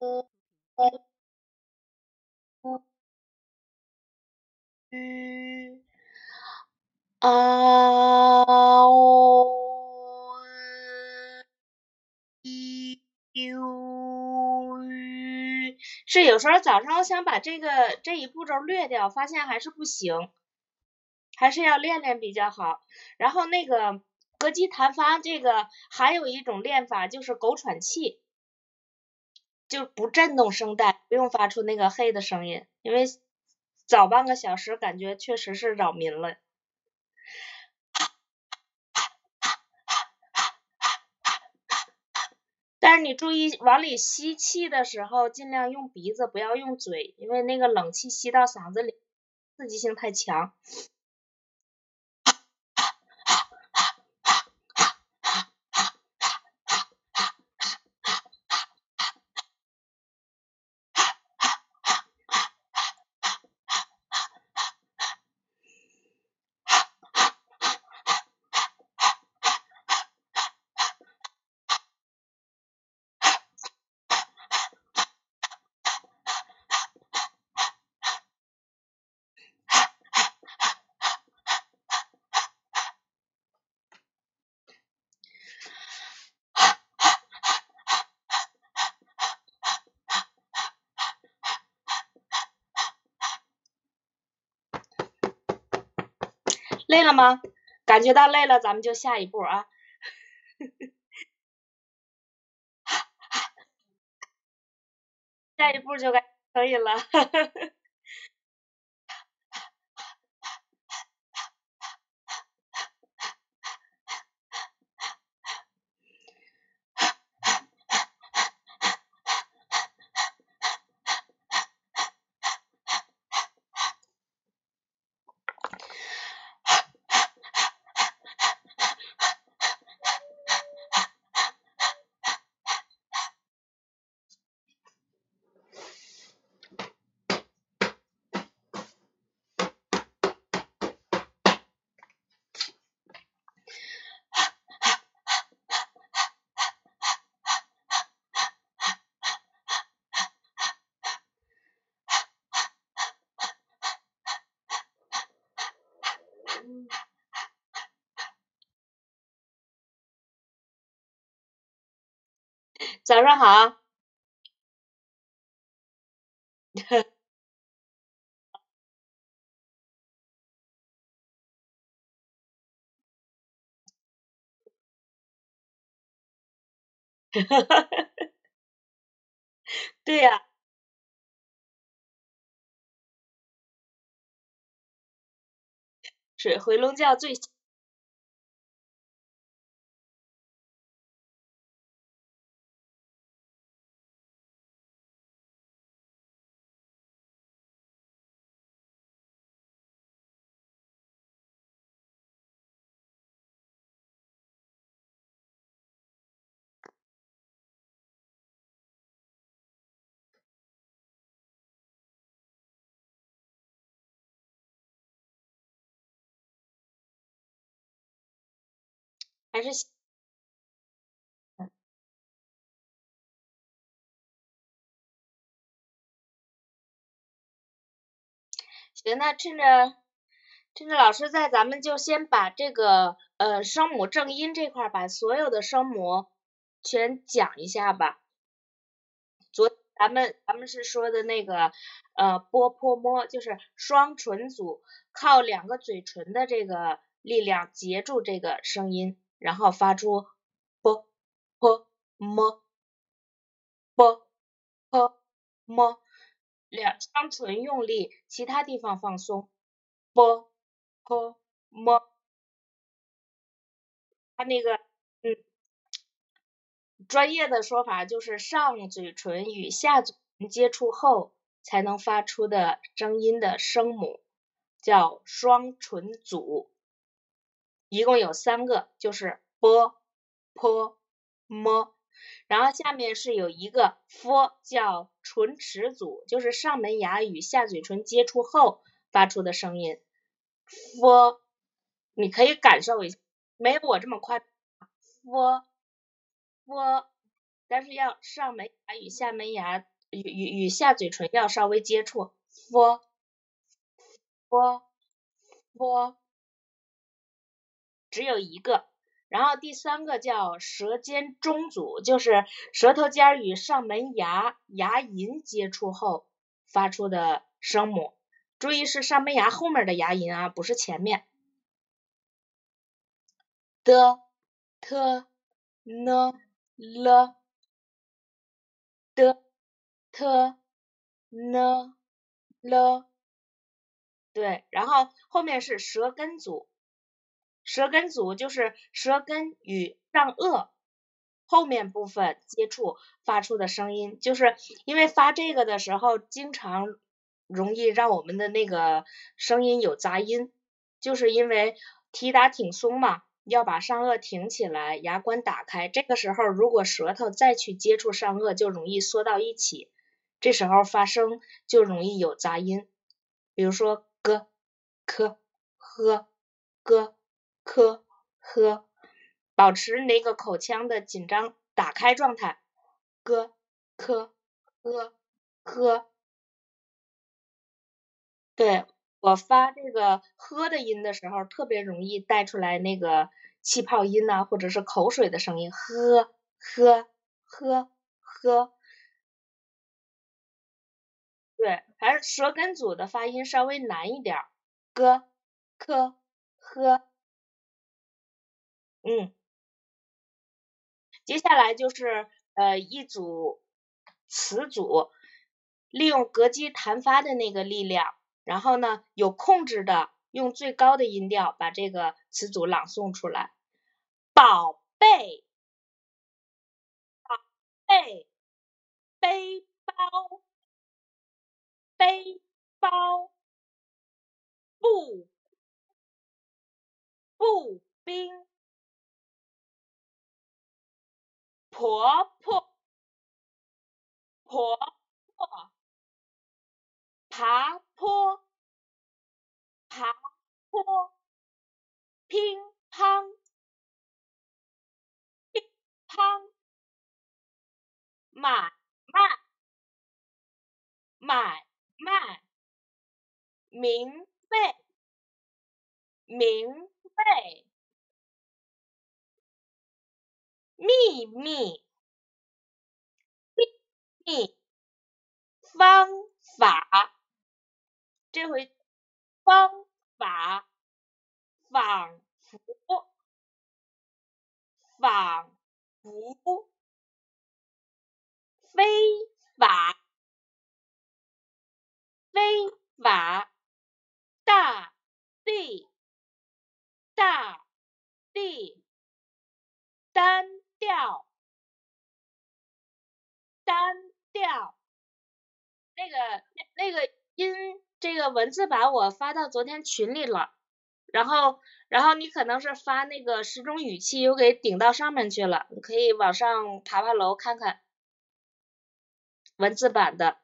啊哦，是有时候早上我想把这个这一步骤略掉，发现还是不行，还是要练练比较好。然后那个膈肌弹发这个还有一种练法就是狗喘气，就不震动声带，不用发出那个嘿的声音，因为。早半个小时，感觉确实是扰民了。但是你注意往里吸气的时候，尽量用鼻子，不要用嘴，因为那个冷气吸到嗓子里，刺激性太强。累了吗？感觉到累了，咱们就下一步啊。下一步就该可以了。早上好。对呀。是回笼觉最。还是行，那趁着趁着老师在，咱们就先把这个呃声母正音这块儿，把所有的声母全讲一下吧。昨咱们咱们是说的那个呃波泼摸，就是双唇组，靠两个嘴唇的这个力量截住这个声音。然后发出 b p m b p m，两双唇用力，其他地方放松。b p m，它那个嗯，专业的说法就是上嘴唇与下嘴唇接触后才能发出的声音的声母，叫双唇组。一共有三个，就是 b、p、m，然后下面是有一个 f，叫唇齿组，就是上门牙与下嘴唇接触后发出的声音。f，你可以感受一下，没有我这么快。f，f，但是要上门牙与下门牙与与与下嘴唇要稍微接触。f f f 只有一个。然后第三个叫舌尖中阻，就是舌头尖与上门牙牙龈接触后发出的声母。注意是上门牙后面的牙龈啊，不是前面。的、t、n、l、的、t、n、l，对，然后后面是舌根组，舌根组就是舌根与上颚后面部分接触发出的声音，就是因为发这个的时候经常容易让我们的那个声音有杂音，就是因为提打挺松嘛。要把上颚挺起来，牙关打开。这个时候，如果舌头再去接触上颚，就容易缩到一起，这时候发声就容易有杂音。比如说，g、k、h、g、k、h，保持那个口腔的紧张打开状态。g、k、h、h，对。我发这个呵的音的时候，特别容易带出来那个气泡音呐，或者是口水的声音，呵呵呵呵。对，还是舌根组的发音稍微难一点，g k h。嗯，接下来就是呃一组词组，利用膈肌弹发的那个力量。然后呢，有控制的用最高的音调把这个词组朗诵出来。宝贝，宝贝，背包，背包，步，步兵，婆婆，婆婆。爬坡，爬坡，乒乓，乒乓，买卖，买卖，明白，明白，秘密，秘密，方法。这回方法仿佛仿佛非法非法大地大地单调单调那个那个音。这个文字版我发到昨天群里了，然后，然后你可能是发那个十种语气又给顶到上面去了，你可以往上爬爬楼看看文字版的。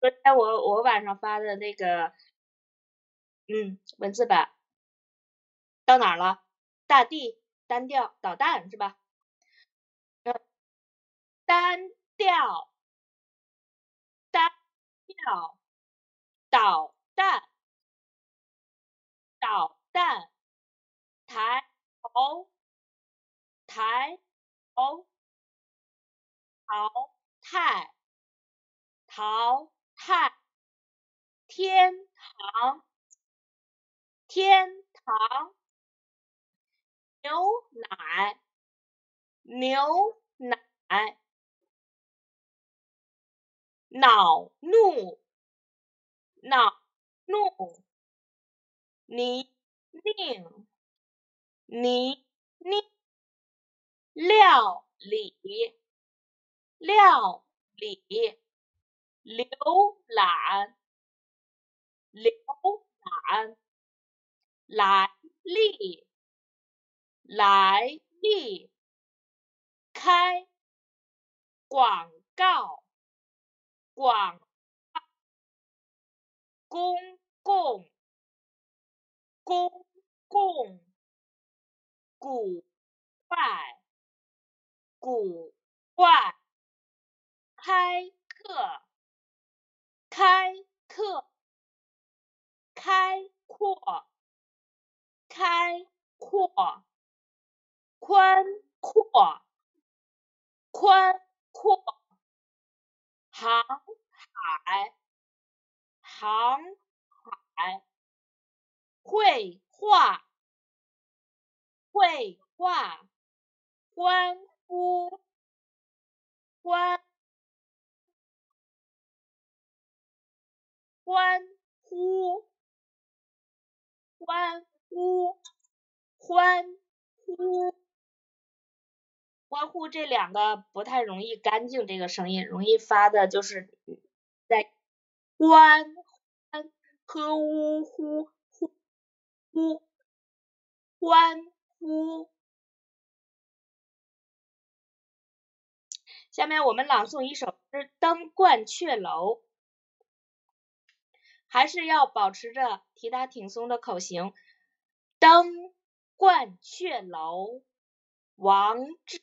昨天我我晚上发的那个，嗯，文字版到哪了？大地单调导弹是吧？单调，单调，导弹，导弹，抬头，抬头，淘汰，淘汰，天堂，天堂，牛奶，牛奶。恼怒，恼怒，泥泞，泥泞，料理，料理，浏览，浏览，来历，来历，开，广告。广公共公共古怪，古怪，开课，开课，开阔，开阔，宽阔，宽阔，航海，航海，绘画。绘画，欢呼，欢，欢呼，欢呼，欢呼，欢呼这两个不太容易干净，这个声音容易发的就是在欢欢呵呜呼呼呼欢。呼，下面我们朗诵一首诗《登鹳雀楼》，还是要保持着提打挺松的口型。登鹳雀楼，王之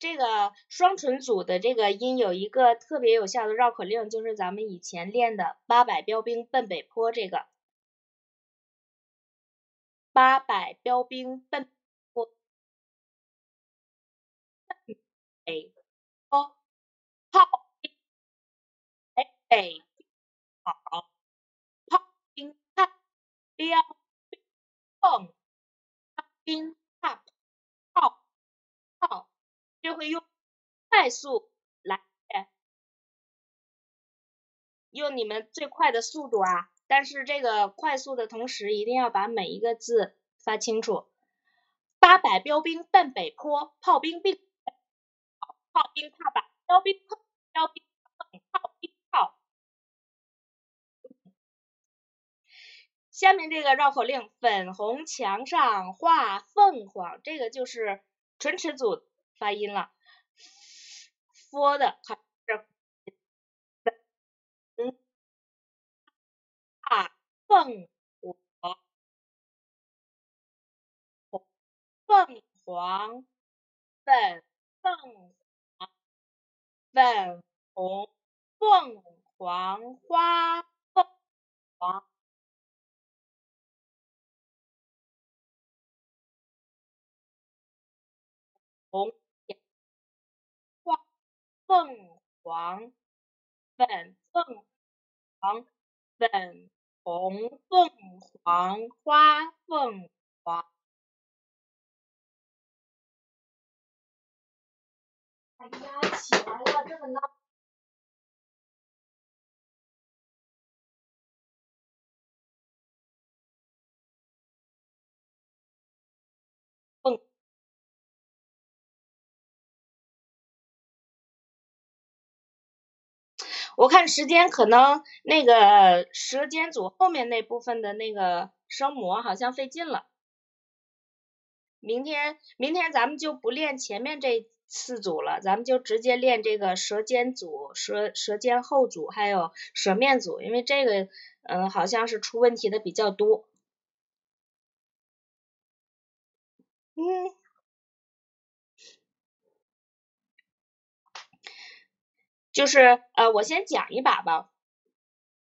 这个双唇组的这个音有一个特别有效的绕口令，就是咱们以前练的“八百标兵奔北坡”这个。八百标兵奔北坡，炮兵北北跑，炮兵看标兵碰，标兵就会用快速来用你们最快的速度啊！但是这个快速的同时，一定要把每一个字发清楚。八百标兵奔北坡，炮兵并炮兵踏板，标兵碰，标兵碰，炮兵炮。下面这个绕口令：粉红墙上画凤凰，这个就是唇齿组发音了。f 的它是。凤凰，凤凰，粉凤凰，粉红凤凰花，凤凰，红花凤凰，粉凤凰，粉。红凤凰花凤凰，哎呀，起来了，这么闹。我看时间可能那个舌尖组后面那部分的那个声模好像费劲了，明天明天咱们就不练前面这四组了，咱们就直接练这个舌尖组、舌舌尖后组还有舌面组，因为这个嗯好像是出问题的比较多。嗯。就是呃，我先讲一把吧。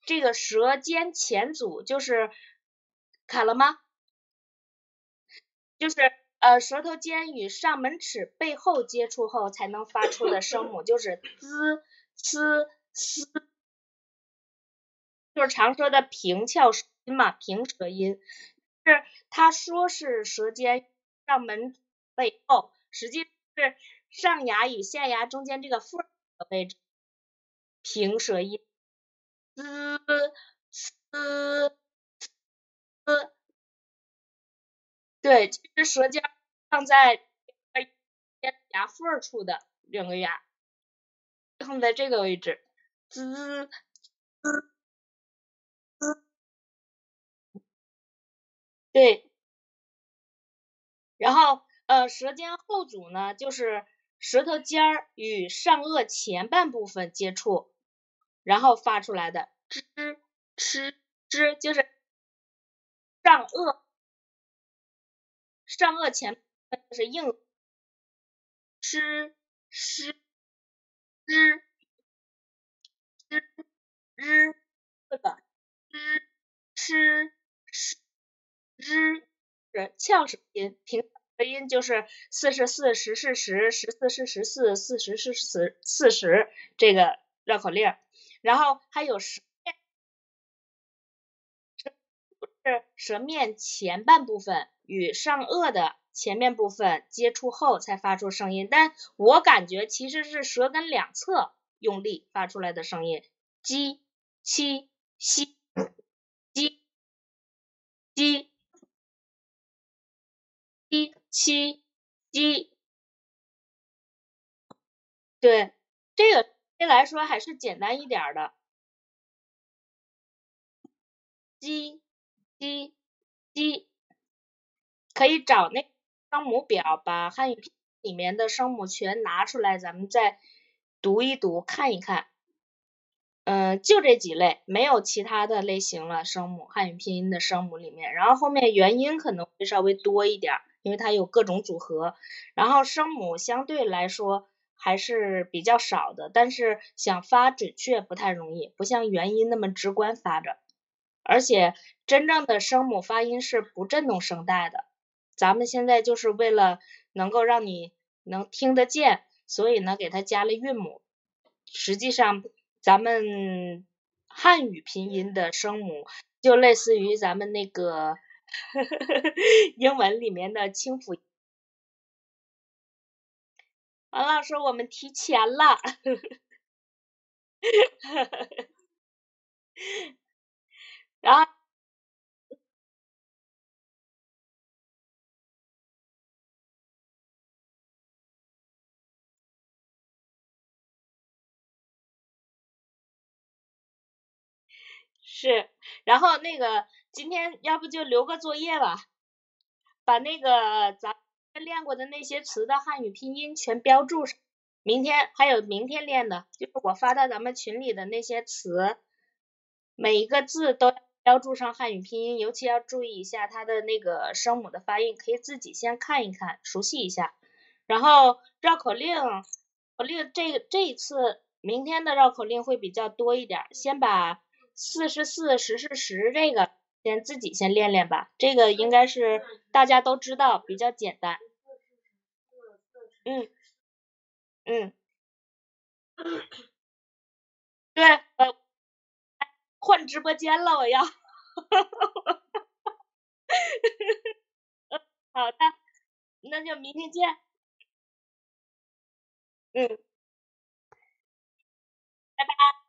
这个舌尖前组就是卡了吗？就是呃，舌头尖与上门齿背后接触后才能发出的声母，就是滋、呲、嘶，就是常说的平翘舌音嘛，平舌音。是他说是舌尖上门背后，实际是上牙与下牙中间这个缝的位置。平舌音，滋滋滋，对，其实舌尖放在牙缝处的两个牙，放在这个位置，滋滋滋，对，然后呃，舌尖后组呢，就是舌头尖儿与上颚前半部分接触，然后发出来的吱吃吱，就是上颚上颚前是硬。吃吃吱吱吱，这个吱吃吃吱是翘舌音，平舌音就是四十四十是十，十四是十四，四十是十四十这个绕口令，然后还有舌面是舌面前半部分与上颚的。前面部分接触后才发出声音，但我感觉其实是舌根两侧用力发出来的声音。鸡、七、西、鸡、鸡、鸡、七、鸡。对，这个对来说还是简单一点的。鸡、鸡、鸡，可以找那。声母表，把汉语拼音里面的声母全拿出来，咱们再读一读，看一看。嗯，就这几类，没有其他的类型了。声母，汉语拼音的声母里面，然后后面元音可能会稍微多一点，因为它有各种组合。然后声母相对来说还是比较少的，但是想发准确不太容易，不像元音那么直观发着。而且真正的声母发音是不震动声带的。咱们现在就是为了能够让你能听得见，所以呢给它加了韵母。实际上，咱们汉语拼音的声母就类似于咱们那个 英文里面的清辅。王老师，我们提前了。然后。是，然后那个今天要不就留个作业吧，把那个咱练过的那些词的汉语拼音全标注上。明天还有明天练的，就是我发到咱们群里的那些词，每一个字都标注上汉语拼音，尤其要注意一下它的那个声母的发音，可以自己先看一看，熟悉一下。然后绕口令，口令这这一次明天的绕口令会比较多一点，先把。四十四十是十，这个先自己先练练吧。这个应该是大家都知道，比较简单。嗯嗯。对，呃，换直播间了，我要。好的，那就明天见。嗯。拜拜。